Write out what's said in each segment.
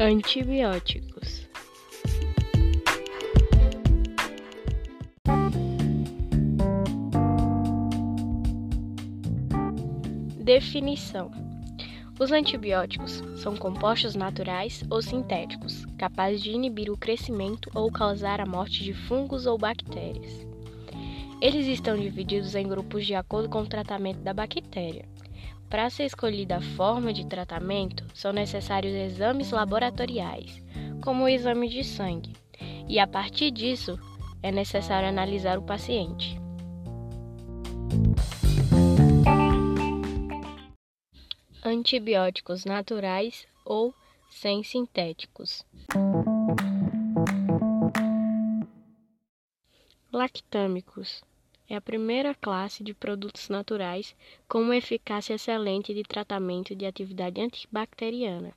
Antibióticos. Definição: Os antibióticos são compostos naturais ou sintéticos, capazes de inibir o crescimento ou causar a morte de fungos ou bactérias. Eles estão divididos em grupos de acordo com o tratamento da bactéria. Para ser escolhida a forma de tratamento, são necessários exames laboratoriais, como o exame de sangue, e a partir disso é necessário analisar o paciente. Antibióticos naturais ou sem sintéticos. Lactâmicos é a primeira classe de produtos naturais com uma eficácia excelente de tratamento de atividade antibacteriana,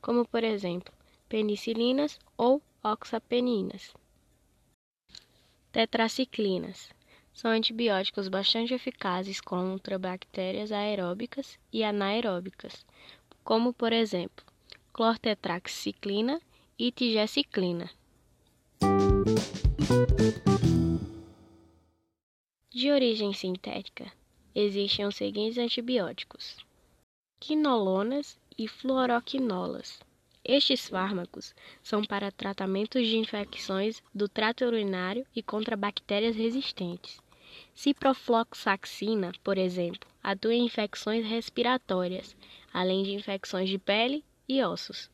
como por exemplo penicilinas ou oxapeninas. Tetraciclinas são antibióticos bastante eficazes contra bactérias aeróbicas e anaeróbicas, como por exemplo clortetraxiclina e tigeciclina. De origem sintética, existem os seguintes antibióticos: quinolonas e fluoroquinolas. Estes fármacos são para tratamentos de infecções do trato urinário e contra bactérias resistentes. Ciprofloxacina, por exemplo, atua em infecções respiratórias, além de infecções de pele e ossos.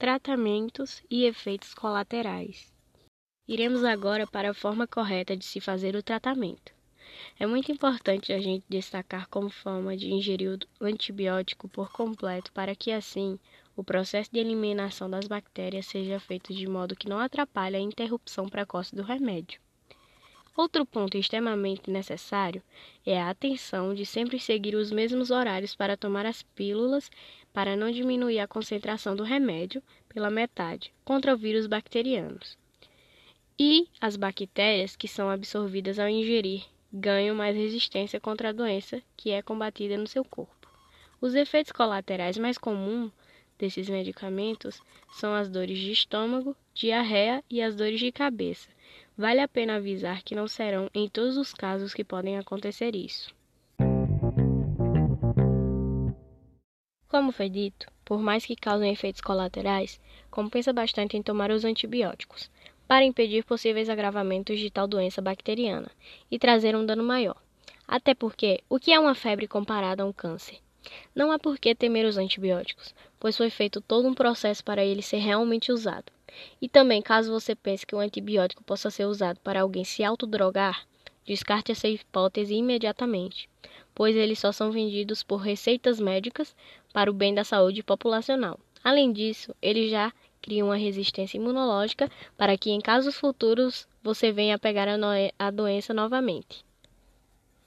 Tratamentos e efeitos colaterais. Iremos agora para a forma correta de se fazer o tratamento. É muito importante a gente destacar como forma de ingerir o antibiótico por completo para que assim o processo de eliminação das bactérias seja feito de modo que não atrapalhe a interrupção precoce do remédio. Outro ponto extremamente necessário é a atenção de sempre seguir os mesmos horários para tomar as pílulas para não diminuir a concentração do remédio pela metade contra vírus bacterianos e as bactérias que são absorvidas ao ingerir ganham mais resistência contra a doença que é combatida no seu corpo. Os efeitos colaterais mais comuns desses medicamentos são as dores de estômago, diarreia e as dores de cabeça. Vale a pena avisar que não serão em todos os casos que podem acontecer isso. Como foi dito, por mais que causem efeitos colaterais, compensa bastante em tomar os antibióticos para impedir possíveis agravamentos de tal doença bacteriana e trazer um dano maior. Até porque, o que é uma febre comparada a um câncer? Não há por que temer os antibióticos, pois foi feito todo um processo para ele ser realmente usado. E também, caso você pense que o antibiótico possa ser usado para alguém se autodrogar, descarte essa hipótese imediatamente, pois eles só são vendidos por receitas médicas para o bem da saúde populacional. Além disso, eles já cria uma resistência imunológica para que em casos futuros você venha a pegar a, a doença novamente.